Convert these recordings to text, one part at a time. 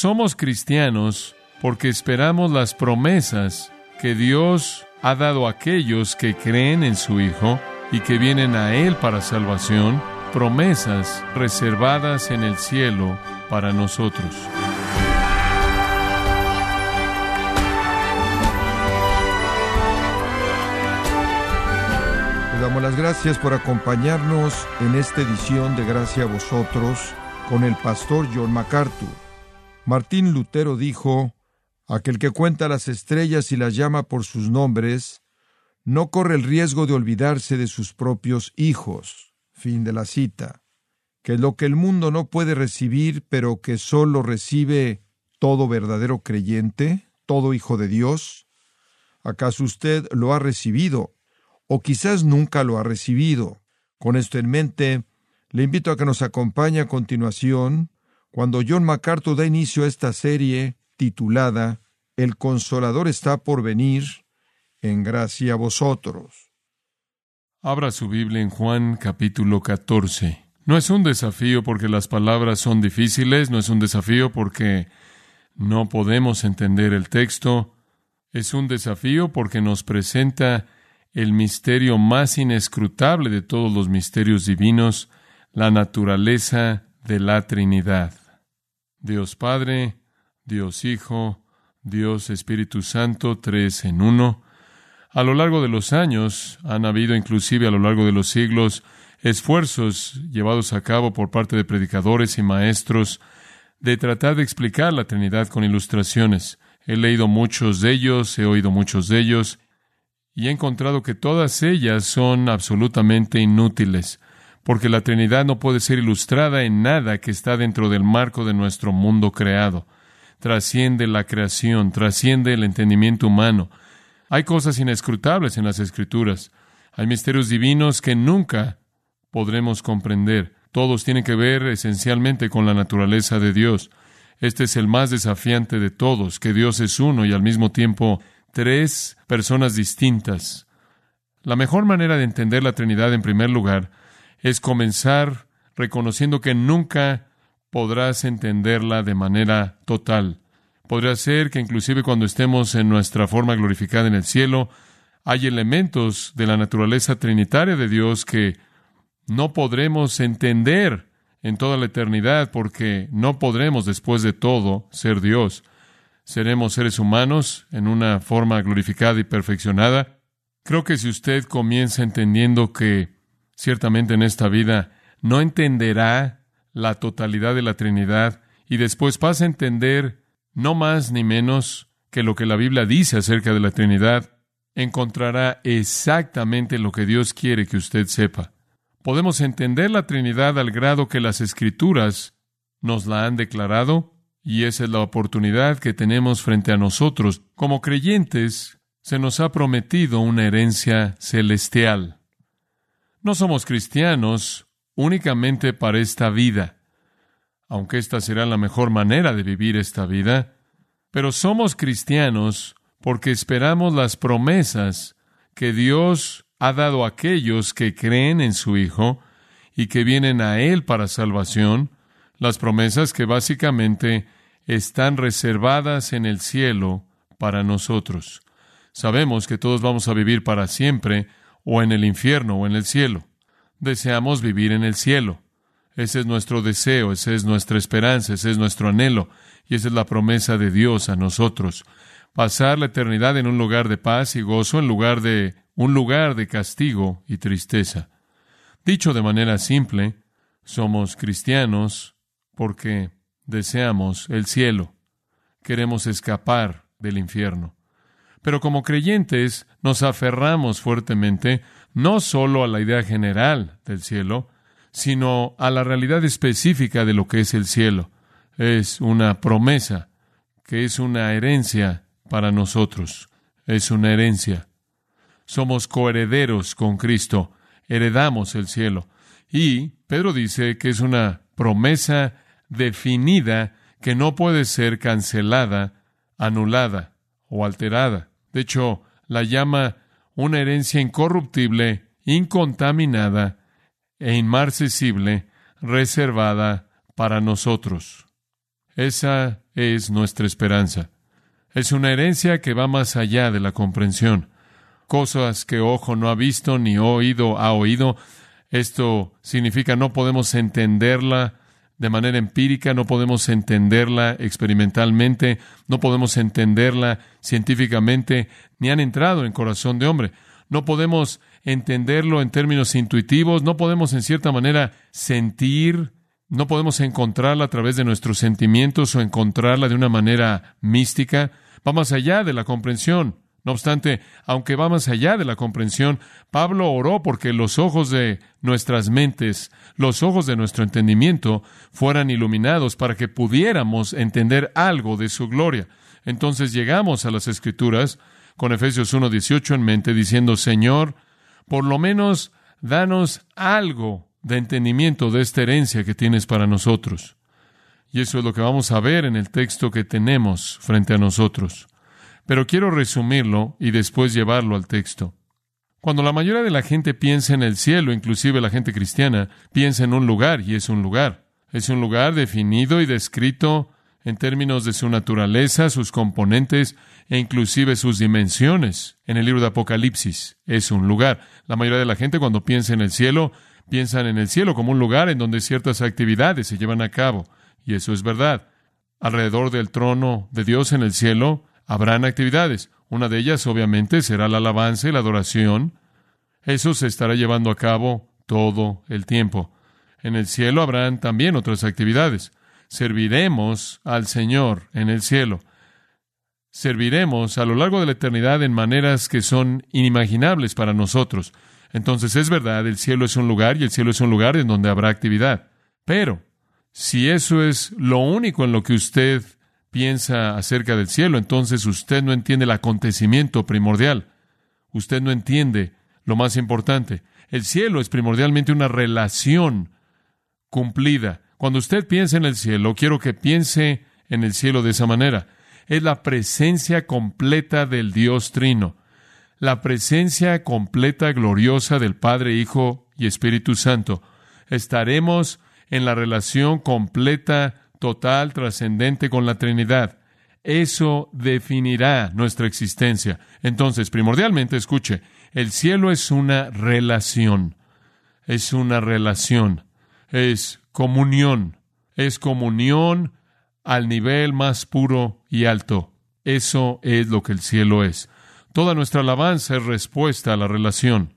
Somos cristianos porque esperamos las promesas que Dios ha dado a aquellos que creen en su Hijo y que vienen a Él para salvación, promesas reservadas en el cielo para nosotros. Le damos las gracias por acompañarnos en esta edición de Gracia a vosotros con el pastor John MacArthur. Martín Lutero dijo, Aquel que cuenta las estrellas y las llama por sus nombres, no corre el riesgo de olvidarse de sus propios hijos. Fin de la cita. Que lo que el mundo no puede recibir, pero que solo recibe todo verdadero creyente, todo hijo de Dios, ¿acaso usted lo ha recibido? O quizás nunca lo ha recibido. Con esto en mente, le invito a que nos acompañe a continuación cuando John MacArthur da inicio a esta serie titulada El Consolador está por venir, en gracia a vosotros. Abra su Biblia en Juan capítulo 14. No es un desafío porque las palabras son difíciles, no es un desafío porque no podemos entender el texto, es un desafío porque nos presenta el misterio más inescrutable de todos los misterios divinos, la naturaleza de la Trinidad. Dios Padre, Dios Hijo, Dios Espíritu Santo, tres en uno. A lo largo de los años han habido, inclusive a lo largo de los siglos, esfuerzos llevados a cabo por parte de predicadores y maestros de tratar de explicar la Trinidad con ilustraciones. He leído muchos de ellos, he oído muchos de ellos, y he encontrado que todas ellas son absolutamente inútiles porque la Trinidad no puede ser ilustrada en nada que está dentro del marco de nuestro mundo creado. Trasciende la creación, trasciende el entendimiento humano. Hay cosas inescrutables en las Escrituras. Hay misterios divinos que nunca podremos comprender. Todos tienen que ver esencialmente con la naturaleza de Dios. Este es el más desafiante de todos, que Dios es uno y al mismo tiempo tres personas distintas. La mejor manera de entender la Trinidad en primer lugar es comenzar reconociendo que nunca podrás entenderla de manera total. Podría ser que inclusive cuando estemos en nuestra forma glorificada en el cielo, hay elementos de la naturaleza trinitaria de Dios que no podremos entender en toda la eternidad porque no podremos después de todo ser Dios. Seremos seres humanos en una forma glorificada y perfeccionada. Creo que si usted comienza entendiendo que ciertamente en esta vida, no entenderá la totalidad de la Trinidad y después pasa a entender no más ni menos que lo que la Biblia dice acerca de la Trinidad, encontrará exactamente lo que Dios quiere que usted sepa. Podemos entender la Trinidad al grado que las Escrituras nos la han declarado, y esa es la oportunidad que tenemos frente a nosotros. Como creyentes, se nos ha prometido una herencia celestial. No somos cristianos únicamente para esta vida, aunque esta será la mejor manera de vivir esta vida, pero somos cristianos porque esperamos las promesas que Dios ha dado a aquellos que creen en su Hijo y que vienen a Él para salvación, las promesas que básicamente están reservadas en el cielo para nosotros. Sabemos que todos vamos a vivir para siempre, o en el infierno o en el cielo. Deseamos vivir en el cielo. Ese es nuestro deseo, esa es nuestra esperanza, ese es nuestro anhelo y esa es la promesa de Dios a nosotros. Pasar la eternidad en un lugar de paz y gozo en lugar de un lugar de castigo y tristeza. Dicho de manera simple, somos cristianos porque deseamos el cielo. Queremos escapar del infierno. Pero como creyentes nos aferramos fuertemente no solo a la idea general del cielo, sino a la realidad específica de lo que es el cielo. Es una promesa, que es una herencia para nosotros. Es una herencia. Somos coherederos con Cristo, heredamos el cielo. Y Pedro dice que es una promesa definida que no puede ser cancelada, anulada o alterada. De hecho, la llama una herencia incorruptible, incontaminada e inmarcesible, reservada para nosotros. Esa es nuestra esperanza. Es una herencia que va más allá de la comprensión. Cosas que ojo no ha visto ni oído ha oído. Esto significa no podemos entenderla de manera empírica, no podemos entenderla experimentalmente, no podemos entenderla científicamente, ni han entrado en corazón de hombre. No podemos entenderlo en términos intuitivos, no podemos en cierta manera sentir, no podemos encontrarla a través de nuestros sentimientos o encontrarla de una manera mística. Va más allá de la comprensión. No obstante, aunque va más allá de la comprensión, Pablo oró porque los ojos de nuestras mentes, los ojos de nuestro entendimiento, fueran iluminados para que pudiéramos entender algo de su gloria. Entonces llegamos a las Escrituras con Efesios 1.18 en mente, diciendo, Señor, por lo menos danos algo de entendimiento de esta herencia que tienes para nosotros. Y eso es lo que vamos a ver en el texto que tenemos frente a nosotros. Pero quiero resumirlo y después llevarlo al texto. Cuando la mayoría de la gente piensa en el cielo, inclusive la gente cristiana, piensa en un lugar y es un lugar. Es un lugar definido y descrito en términos de su naturaleza, sus componentes e inclusive sus dimensiones. En el libro de Apocalipsis es un lugar. La mayoría de la gente cuando piensa en el cielo, piensan en el cielo como un lugar en donde ciertas actividades se llevan a cabo. Y eso es verdad. Alrededor del trono de Dios en el cielo Habrán actividades. Una de ellas, obviamente, será la alabanza y la adoración. Eso se estará llevando a cabo todo el tiempo. En el cielo habrán también otras actividades. Serviremos al Señor en el cielo. Serviremos a lo largo de la eternidad en maneras que son inimaginables para nosotros. Entonces es verdad, el cielo es un lugar y el cielo es un lugar en donde habrá actividad. Pero, si eso es lo único en lo que usted piensa acerca del cielo, entonces usted no entiende el acontecimiento primordial. Usted no entiende lo más importante. El cielo es primordialmente una relación cumplida. Cuando usted piensa en el cielo, quiero que piense en el cielo de esa manera. Es la presencia completa del Dios Trino, la presencia completa, gloriosa del Padre, Hijo y Espíritu Santo. Estaremos en la relación completa total, trascendente con la Trinidad. Eso definirá nuestra existencia. Entonces, primordialmente, escuche, el cielo es una relación. Es una relación. Es comunión. Es comunión al nivel más puro y alto. Eso es lo que el cielo es. Toda nuestra alabanza es respuesta a la relación.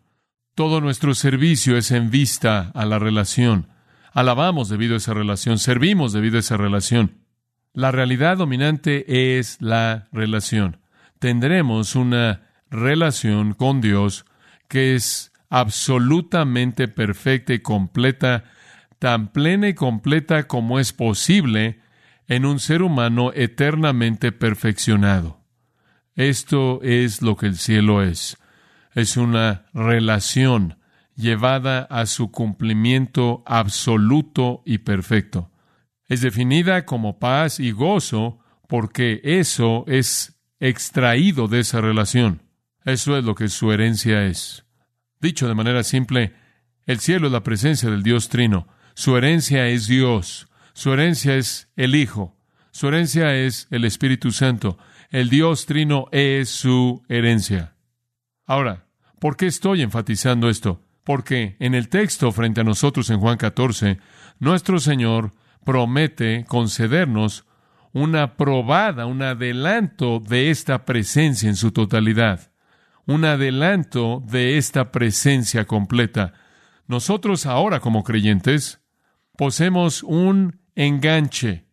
Todo nuestro servicio es en vista a la relación. Alabamos debido a esa relación, servimos debido a esa relación. La realidad dominante es la relación. Tendremos una relación con Dios que es absolutamente perfecta y completa, tan plena y completa como es posible en un ser humano eternamente perfeccionado. Esto es lo que el cielo es. Es una relación llevada a su cumplimiento absoluto y perfecto. Es definida como paz y gozo porque eso es extraído de esa relación. Eso es lo que su herencia es. Dicho de manera simple, el cielo es la presencia del Dios Trino. Su herencia es Dios. Su herencia es el Hijo. Su herencia es el Espíritu Santo. El Dios Trino es su herencia. Ahora, ¿por qué estoy enfatizando esto? Porque en el texto frente a nosotros en Juan 14, nuestro Señor promete concedernos una probada, un adelanto de esta presencia en su totalidad, un adelanto de esta presencia completa. Nosotros ahora como creyentes poseemos un enganche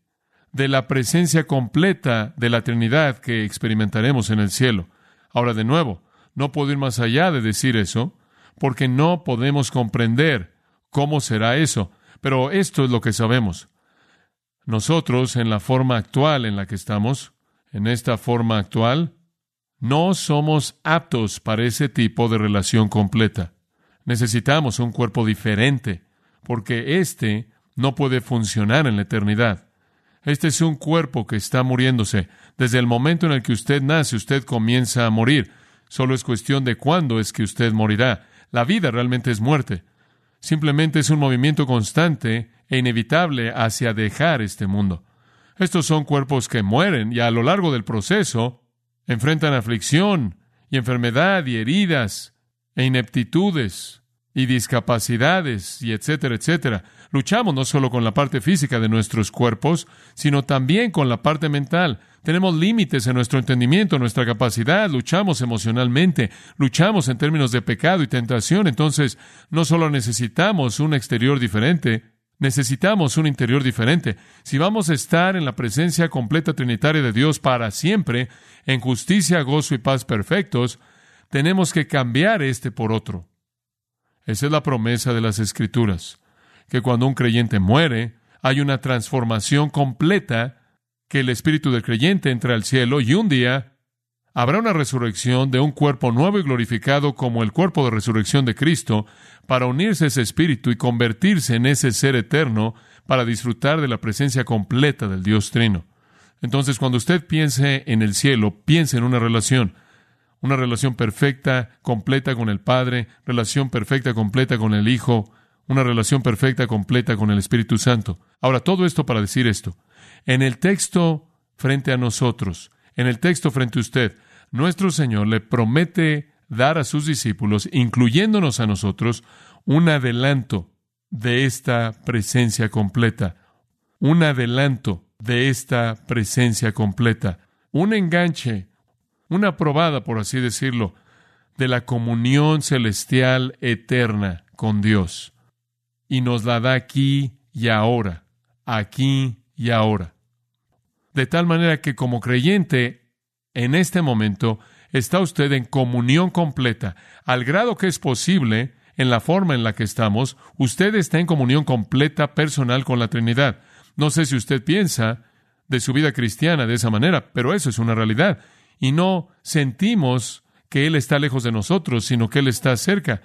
de la presencia completa de la Trinidad que experimentaremos en el cielo. Ahora de nuevo, no puedo ir más allá de decir eso, porque no podemos comprender cómo será eso. Pero esto es lo que sabemos. Nosotros, en la forma actual en la que estamos, en esta forma actual, no somos aptos para ese tipo de relación completa. Necesitamos un cuerpo diferente, porque éste no puede funcionar en la eternidad. Este es un cuerpo que está muriéndose. Desde el momento en el que usted nace, usted comienza a morir. Solo es cuestión de cuándo es que usted morirá. La vida realmente es muerte. Simplemente es un movimiento constante e inevitable hacia dejar este mundo. Estos son cuerpos que mueren y a lo largo del proceso enfrentan aflicción y enfermedad y heridas e ineptitudes y discapacidades y etcétera, etcétera. Luchamos no solo con la parte física de nuestros cuerpos, sino también con la parte mental. Tenemos límites en nuestro entendimiento, nuestra capacidad, luchamos emocionalmente, luchamos en términos de pecado y tentación. Entonces, no solo necesitamos un exterior diferente, necesitamos un interior diferente. Si vamos a estar en la presencia completa trinitaria de Dios para siempre, en justicia, gozo y paz perfectos, tenemos que cambiar este por otro. Esa es la promesa de las Escrituras, que cuando un creyente muere, hay una transformación completa, que el espíritu del creyente entra al cielo y un día habrá una resurrección de un cuerpo nuevo y glorificado como el cuerpo de resurrección de Cristo, para unirse a ese espíritu y convertirse en ese ser eterno para disfrutar de la presencia completa del Dios Trino. Entonces, cuando usted piense en el cielo, piense en una relación, una relación perfecta, completa con el Padre, relación perfecta, completa con el Hijo, una relación perfecta, completa con el Espíritu Santo. Ahora, todo esto para decir esto. En el texto frente a nosotros, en el texto frente a usted, nuestro Señor le promete dar a sus discípulos, incluyéndonos a nosotros, un adelanto de esta presencia completa, un adelanto de esta presencia completa, un enganche, una probada, por así decirlo, de la comunión celestial eterna con Dios. Y nos la da aquí y ahora, aquí y ahora. De tal manera que como creyente, en este momento, está usted en comunión completa, al grado que es posible, en la forma en la que estamos, usted está en comunión completa personal con la Trinidad. No sé si usted piensa de su vida cristiana de esa manera, pero eso es una realidad. Y no sentimos que Él está lejos de nosotros, sino que Él está cerca.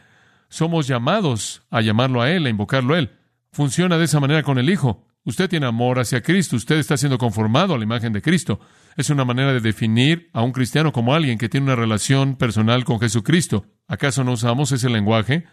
Somos llamados a llamarlo a Él, a invocarlo a Él. Funciona de esa manera con el Hijo. Usted tiene amor hacia Cristo, usted está siendo conformado a la imagen de Cristo. Es una manera de definir a un cristiano como alguien que tiene una relación personal con Jesucristo. ¿Acaso no usamos ese lenguaje?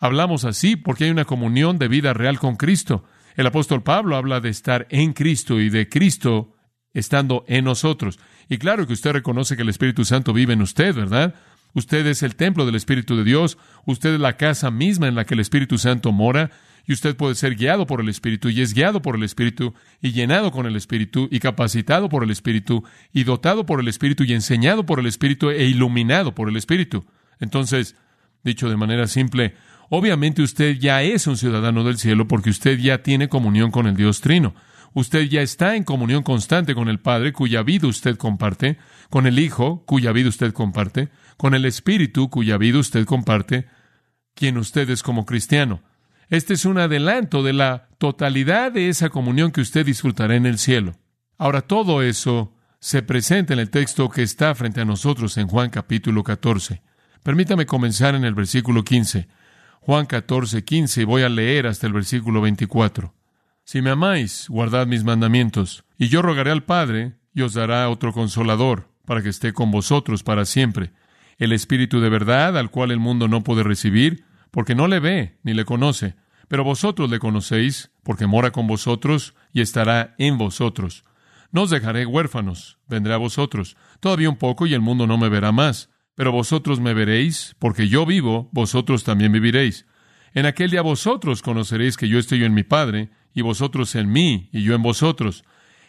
Hablamos así porque hay una comunión de vida real con Cristo. El apóstol Pablo habla de estar en Cristo y de Cristo estando en nosotros. Y claro que usted reconoce que el Espíritu Santo vive en usted, ¿verdad? Usted es el templo del Espíritu de Dios, usted es la casa misma en la que el Espíritu Santo mora, y usted puede ser guiado por el Espíritu, y es guiado por el Espíritu, y llenado con el Espíritu, y capacitado por el Espíritu, y dotado por el Espíritu, y enseñado por el Espíritu, e iluminado por el Espíritu. Entonces, dicho de manera simple, obviamente usted ya es un ciudadano del cielo porque usted ya tiene comunión con el Dios Trino. Usted ya está en comunión constante con el Padre, cuya vida usted comparte, con el Hijo, cuya vida usted comparte, con el Espíritu, cuya vida usted comparte, quien usted es como cristiano. Este es un adelanto de la totalidad de esa comunión que usted disfrutará en el cielo. Ahora, todo eso se presenta en el texto que está frente a nosotros en Juan capítulo 14. Permítame comenzar en el versículo 15. Juan 14, 15, y voy a leer hasta el versículo 24. Si me amáis, guardad mis mandamientos, y yo rogaré al Padre, y os dará otro consolador, para que esté con vosotros para siempre, el Espíritu de verdad, al cual el mundo no puede recibir, porque no le ve ni le conoce, pero vosotros le conocéis, porque mora con vosotros y estará en vosotros. No os dejaré huérfanos, vendré a vosotros. Todavía un poco y el mundo no me verá más, pero vosotros me veréis, porque yo vivo, vosotros también viviréis. En aquel día vosotros conoceréis que yo estoy en mi Padre, y vosotros en mí, y yo en vosotros.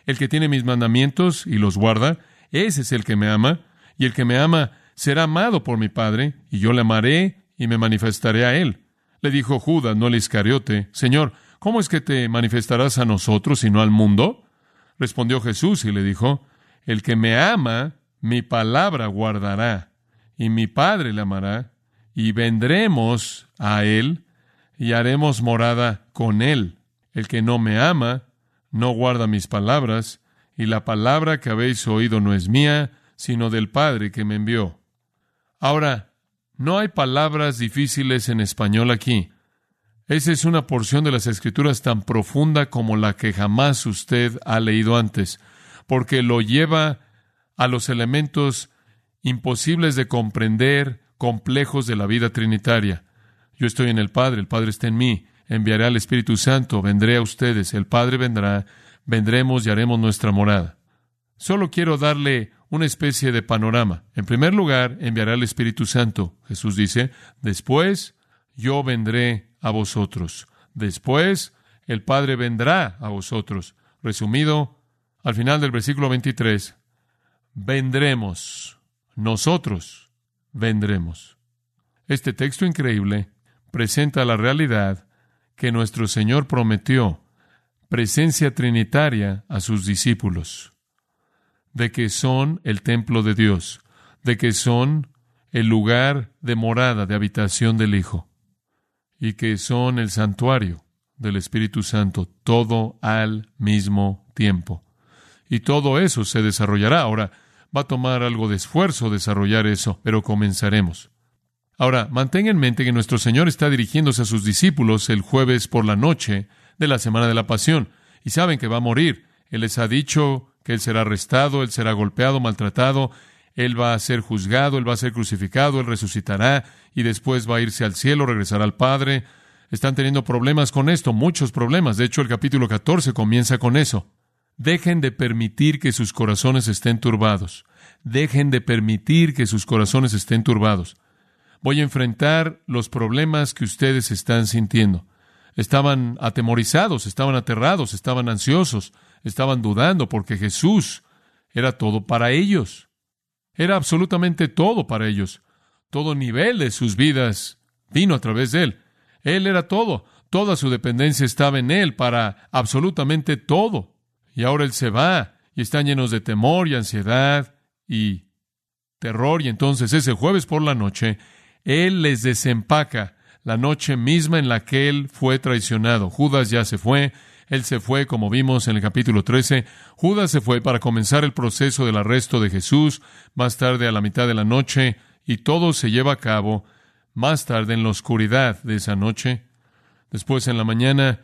El que tiene mis mandamientos y los guarda, ese es el que me ama, y el que me ama será amado por mi Padre, y yo le amaré y me manifestaré a él. Le dijo Judas, no el Iscariote, Señor, ¿cómo es que te manifestarás a nosotros y no al mundo? Respondió Jesús y le dijo, El que me ama, mi palabra guardará, y mi Padre le amará, y vendremos a él, y haremos morada con él. El que no me ama, no guarda mis palabras, y la palabra que habéis oído no es mía, sino del Padre que me envió. Ahora, no hay palabras difíciles en español aquí. Esa es una porción de las escrituras tan profunda como la que jamás usted ha leído antes, porque lo lleva a los elementos imposibles de comprender, complejos de la vida trinitaria. Yo estoy en el Padre, el Padre está en mí, enviaré al Espíritu Santo, vendré a ustedes, el Padre vendrá, vendremos y haremos nuestra morada. Solo quiero darle una especie de panorama. En primer lugar, enviará el Espíritu Santo. Jesús dice, después yo vendré a vosotros. Después el Padre vendrá a vosotros. Resumido, al final del versículo 23, vendremos. Nosotros vendremos. Este texto increíble presenta la realidad que nuestro Señor prometió, presencia trinitaria a sus discípulos, de que son el templo de Dios, de que son el lugar de morada, de habitación del Hijo, y que son el santuario del Espíritu Santo, todo al mismo tiempo. Y todo eso se desarrollará. Ahora, va a tomar algo de esfuerzo desarrollar eso, pero comenzaremos. Ahora, mantenga en mente que nuestro Señor está dirigiéndose a sus discípulos el jueves por la noche de la semana de la pasión, y saben que va a morir. Él les ha dicho que Él será arrestado, Él será golpeado, maltratado, Él va a ser juzgado, Él va a ser crucificado, Él resucitará, y después va a irse al cielo, regresará al Padre. Están teniendo problemas con esto, muchos problemas. De hecho, el capítulo 14 comienza con eso. Dejen de permitir que sus corazones estén turbados. Dejen de permitir que sus corazones estén turbados. Voy a enfrentar los problemas que ustedes están sintiendo. Estaban atemorizados, estaban aterrados, estaban ansiosos, estaban dudando porque Jesús era todo para ellos. Era absolutamente todo para ellos. Todo nivel de sus vidas vino a través de Él. Él era todo. Toda su dependencia estaba en Él para absolutamente todo. Y ahora Él se va y están llenos de temor y ansiedad y terror. Y entonces ese jueves por la noche él les desempaca la noche misma en la que Él fue traicionado. Judas ya se fue, Él se fue, como vimos en el capítulo 13. Judas se fue para comenzar el proceso del arresto de Jesús, más tarde a la mitad de la noche, y todo se lleva a cabo más tarde en la oscuridad de esa noche. Después en la mañana,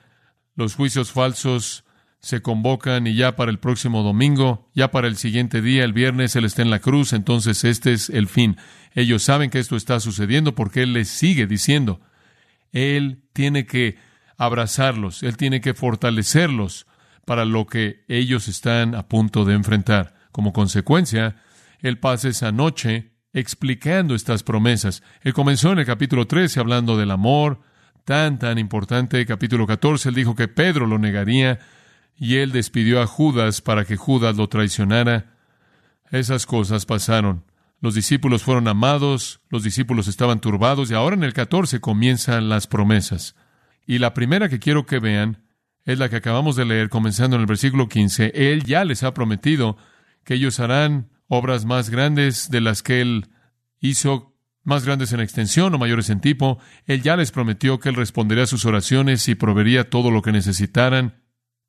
los juicios falsos se convocan y ya para el próximo domingo, ya para el siguiente día, el viernes, Él está en la cruz, entonces este es el fin. Ellos saben que esto está sucediendo porque Él les sigue diciendo, Él tiene que abrazarlos, Él tiene que fortalecerlos para lo que ellos están a punto de enfrentar. Como consecuencia, Él pasa esa noche explicando estas promesas. Él comenzó en el capítulo 13 hablando del amor, tan, tan importante. Capítulo 14, Él dijo que Pedro lo negaría y él despidió a Judas para que Judas lo traicionara. Esas cosas pasaron. Los discípulos fueron amados, los discípulos estaban turbados y ahora en el 14 comienzan las promesas. Y la primera que quiero que vean es la que acabamos de leer comenzando en el versículo 15. Él ya les ha prometido que ellos harán obras más grandes de las que él hizo, más grandes en extensión o mayores en tipo. Él ya les prometió que él respondería a sus oraciones y proveería todo lo que necesitaran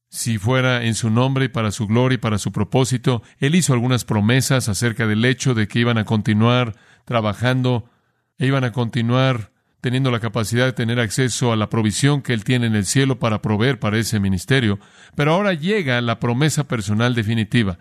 si fuera en su nombre y para su gloria y para su propósito. Él hizo algunas promesas acerca del hecho de que iban a continuar trabajando e iban a continuar teniendo la capacidad de tener acceso a la provisión que Él tiene en el cielo para proveer para ese ministerio. Pero ahora llega la promesa personal definitiva.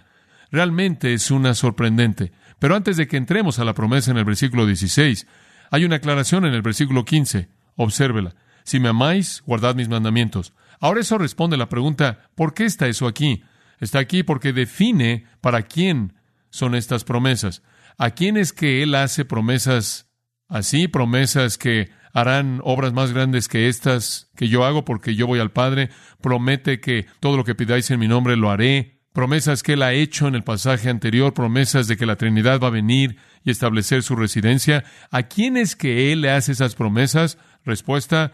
Realmente es una sorprendente. Pero antes de que entremos a la promesa en el versículo 16, hay una aclaración en el versículo 15. Obsérvela. Si me amáis, guardad mis mandamientos. Ahora eso responde la pregunta, ¿por qué está eso aquí? Está aquí porque define para quién son estas promesas. ¿A quién es que Él hace promesas así? Promesas que harán obras más grandes que estas que yo hago porque yo voy al Padre. Promete que todo lo que pidáis en mi nombre lo haré. Promesas que Él ha hecho en el pasaje anterior. Promesas de que la Trinidad va a venir y establecer su residencia. ¿A quién es que Él le hace esas promesas? Respuesta,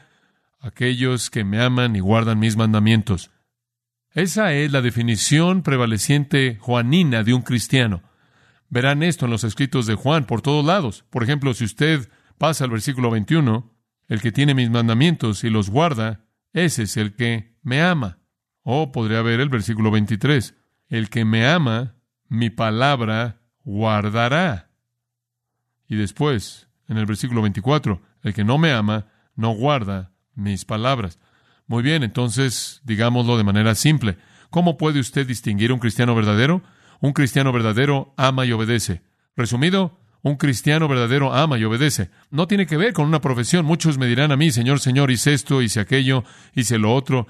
aquellos que me aman y guardan mis mandamientos. Esa es la definición prevaleciente juanina de un cristiano. Verán esto en los escritos de Juan por todos lados. Por ejemplo, si usted pasa al versículo 21, el que tiene mis mandamientos y los guarda, ese es el que me ama. O podría ver el versículo 23, el que me ama, mi palabra guardará. Y después, en el versículo 24, el que no me ama, no guarda mis palabras. Muy bien, entonces digámoslo de manera simple. ¿Cómo puede usted distinguir un cristiano verdadero? Un cristiano verdadero ama y obedece. Resumido, un cristiano verdadero ama y obedece. No tiene que ver con una profesión. Muchos me dirán a mí, Señor, Señor, hice esto, hice aquello, hice lo otro.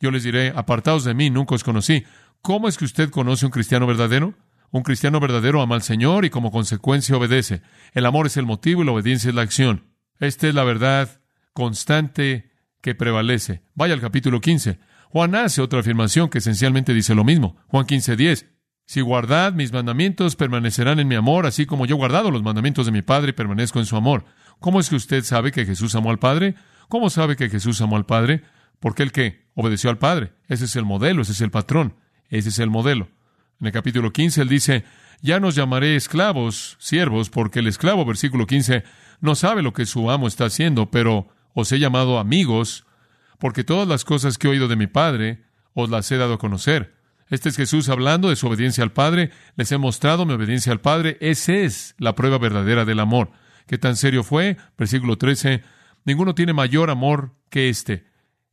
Yo les diré, apartados de mí, nunca os conocí. ¿Cómo es que usted conoce un cristiano verdadero? Un cristiano verdadero ama al Señor y como consecuencia obedece. El amor es el motivo y la obediencia es la acción. Esta es la verdad constante que prevalece. Vaya al capítulo 15. Juan hace otra afirmación que esencialmente dice lo mismo. Juan 15, 10. Si guardad mis mandamientos, permanecerán en mi amor, así como yo he guardado los mandamientos de mi Padre y permanezco en su amor. ¿Cómo es que usted sabe que Jesús amó al Padre? ¿Cómo sabe que Jesús amó al Padre? Porque el que obedeció al Padre. Ese es el modelo, ese es el patrón, ese es el modelo. En el capítulo 15 él dice, ya nos llamaré esclavos, siervos, porque el esclavo, versículo 15, no sabe lo que su amo está haciendo, pero os he llamado amigos, porque todas las cosas que he oído de mi Padre os las he dado a conocer. Este es Jesús hablando de su obediencia al Padre. Les he mostrado mi obediencia al Padre. Esa es la prueba verdadera del amor. ¿Qué tan serio fue? Versículo 13. Ninguno tiene mayor amor que este,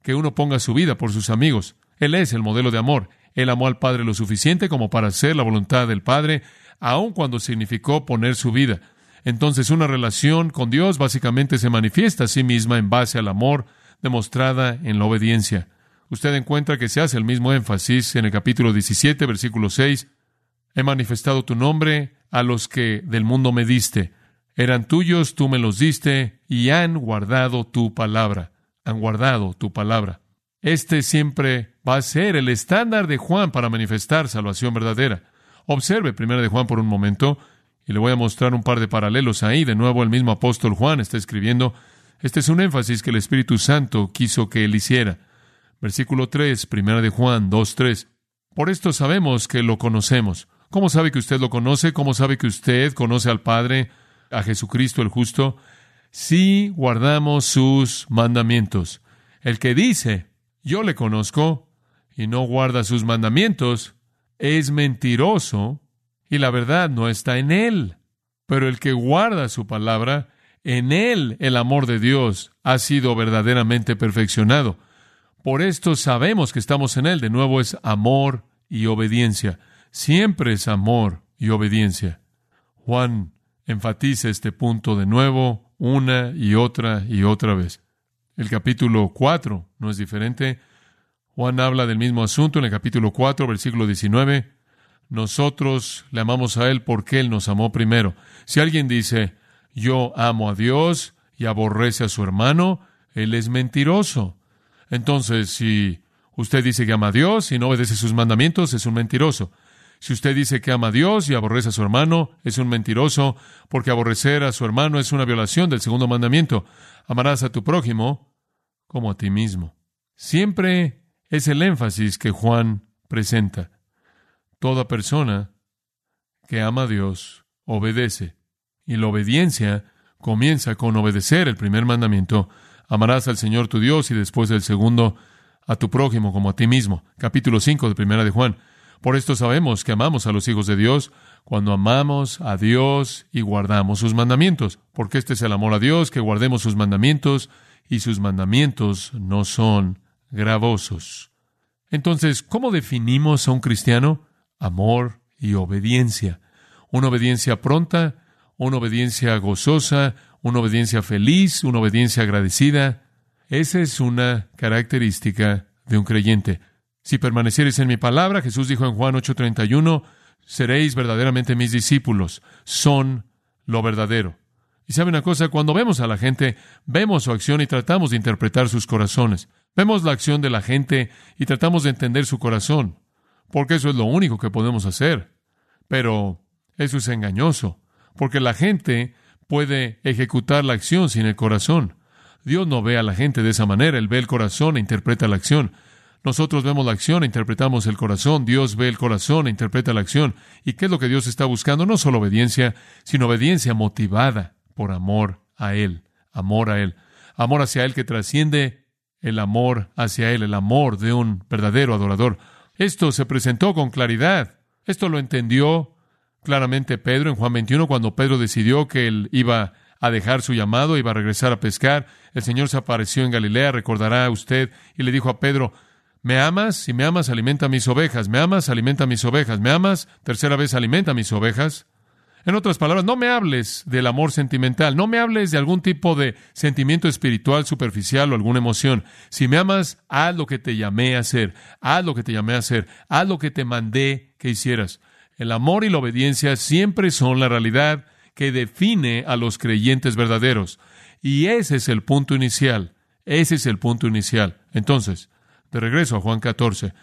que uno ponga su vida por sus amigos. Él es el modelo de amor. Él amó al Padre lo suficiente como para hacer la voluntad del Padre, aun cuando significó poner su vida. Entonces una relación con Dios básicamente se manifiesta a sí misma en base al amor demostrada en la obediencia. Usted encuentra que se hace el mismo énfasis en el capítulo 17, versículo 6. He manifestado tu nombre a los que del mundo me diste. Eran tuyos, tú me los diste, y han guardado tu palabra. Han guardado tu palabra. Este siempre va a ser el estándar de Juan para manifestar salvación verdadera. Observe primero de Juan por un momento, y le voy a mostrar un par de paralelos ahí. De nuevo, el mismo apóstol Juan está escribiendo. Este es un énfasis que el Espíritu Santo quiso que él hiciera. Versículo 3, primera de Juan 2, 3. Por esto sabemos que lo conocemos. ¿Cómo sabe que usted lo conoce? ¿Cómo sabe que usted conoce al Padre? a Jesucristo el justo, si guardamos sus mandamientos. El que dice, yo le conozco, y no guarda sus mandamientos, es mentiroso, y la verdad no está en él. Pero el que guarda su palabra, en él el amor de Dios ha sido verdaderamente perfeccionado. Por esto sabemos que estamos en él. De nuevo es amor y obediencia. Siempre es amor y obediencia. Juan enfatiza este punto de nuevo, una y otra y otra vez. El capítulo 4 no es diferente. Juan habla del mismo asunto en el capítulo 4, versículo 19. Nosotros le amamos a Él porque Él nos amó primero. Si alguien dice, yo amo a Dios y aborrece a su hermano, Él es mentiroso. Entonces, si usted dice que ama a Dios y no obedece sus mandamientos, es un mentiroso. Si usted dice que ama a Dios y aborrece a su hermano, es un mentiroso, porque aborrecer a su hermano es una violación del segundo mandamiento. Amarás a tu prójimo como a ti mismo. Siempre es el énfasis que Juan presenta. Toda persona que ama a Dios obedece. Y la obediencia comienza con obedecer el primer mandamiento. Amarás al Señor tu Dios y después el segundo a tu prójimo como a ti mismo. Capítulo 5 de Primera de Juan. Por esto sabemos que amamos a los hijos de Dios cuando amamos a Dios y guardamos sus mandamientos, porque este es el amor a Dios, que guardemos sus mandamientos y sus mandamientos no son gravosos. Entonces, ¿cómo definimos a un cristiano? Amor y obediencia. Una obediencia pronta, una obediencia gozosa, una obediencia feliz, una obediencia agradecida. Esa es una característica de un creyente. Si permaneciereis en mi palabra, Jesús dijo en Juan 8:31, seréis verdaderamente mis discípulos. Son lo verdadero. Y sabe una cosa, cuando vemos a la gente, vemos su acción y tratamos de interpretar sus corazones. Vemos la acción de la gente y tratamos de entender su corazón, porque eso es lo único que podemos hacer. Pero eso es engañoso, porque la gente puede ejecutar la acción sin el corazón. Dios no ve a la gente de esa manera, Él ve el corazón e interpreta la acción. Nosotros vemos la acción e interpretamos el corazón. Dios ve el corazón e interpreta la acción. ¿Y qué es lo que Dios está buscando? No solo obediencia, sino obediencia motivada por amor a Él. Amor a Él. Amor hacia Él que trasciende el amor hacia Él, el amor de un verdadero adorador. Esto se presentó con claridad. Esto lo entendió claramente Pedro en Juan 21 cuando Pedro decidió que él iba a dejar su llamado, iba a regresar a pescar. El Señor se apareció en Galilea, recordará usted, y le dijo a Pedro, me amas, si me amas, alimenta mis ovejas. Me amas, alimenta mis ovejas. Me amas, tercera vez, alimenta mis ovejas. En otras palabras, no me hables del amor sentimental, no me hables de algún tipo de sentimiento espiritual superficial o alguna emoción. Si me amas, haz lo que te llamé a hacer, haz lo que te llamé a hacer, haz lo que te mandé que hicieras. El amor y la obediencia siempre son la realidad que define a los creyentes verdaderos. Y ese es el punto inicial. Ese es el punto inicial. Entonces, de regreso a Juan 14.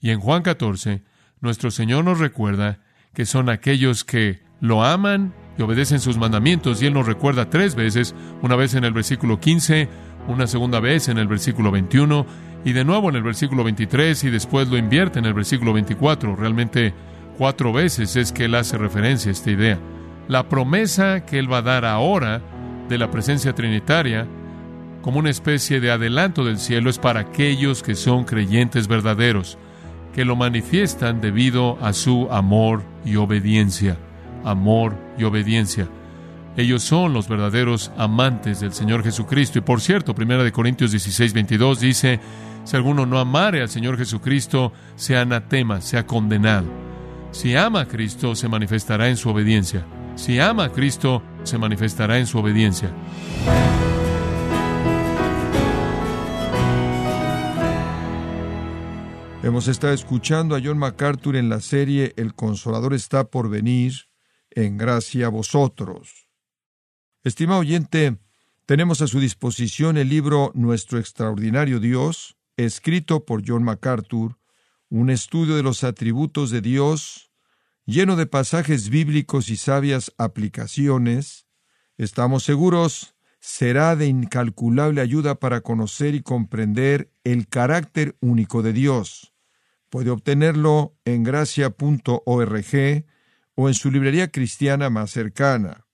Y en Juan 14, nuestro Señor nos recuerda que son aquellos que lo aman y obedecen sus mandamientos. Y Él nos recuerda tres veces, una vez en el versículo 15, una segunda vez en el versículo 21 y de nuevo en el versículo 23 y después lo invierte en el versículo 24. Realmente cuatro veces es que Él hace referencia a esta idea. La promesa que Él va a dar ahora de la presencia trinitaria como una especie de adelanto del cielo es para aquellos que son creyentes verdaderos, que lo manifiestan debido a su amor y obediencia amor y obediencia. Ellos son los verdaderos amantes del Señor Jesucristo. Y por cierto, 1 de Corintios 16, 22 dice, si alguno no amare al Señor Jesucristo, sea anatema, sea condenado. Si ama a Cristo, se manifestará en su obediencia. Si ama a Cristo, se manifestará en su obediencia. Hemos estado escuchando a John MacArthur en la serie El Consolador está por venir, en gracia a vosotros. Estimado oyente, tenemos a su disposición el libro Nuestro extraordinario Dios, escrito por John MacArthur, un estudio de los atributos de Dios, lleno de pasajes bíblicos y sabias aplicaciones. Estamos seguros será de incalculable ayuda para conocer y comprender el carácter único de Dios. Puede obtenerlo en gracia.org o en su librería cristiana más cercana,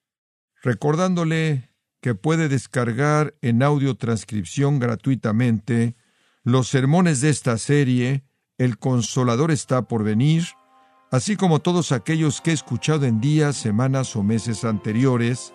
recordándole que puede descargar en audio transcripción gratuitamente los sermones de esta serie, El Consolador está por venir, así como todos aquellos que he escuchado en días, semanas o meses anteriores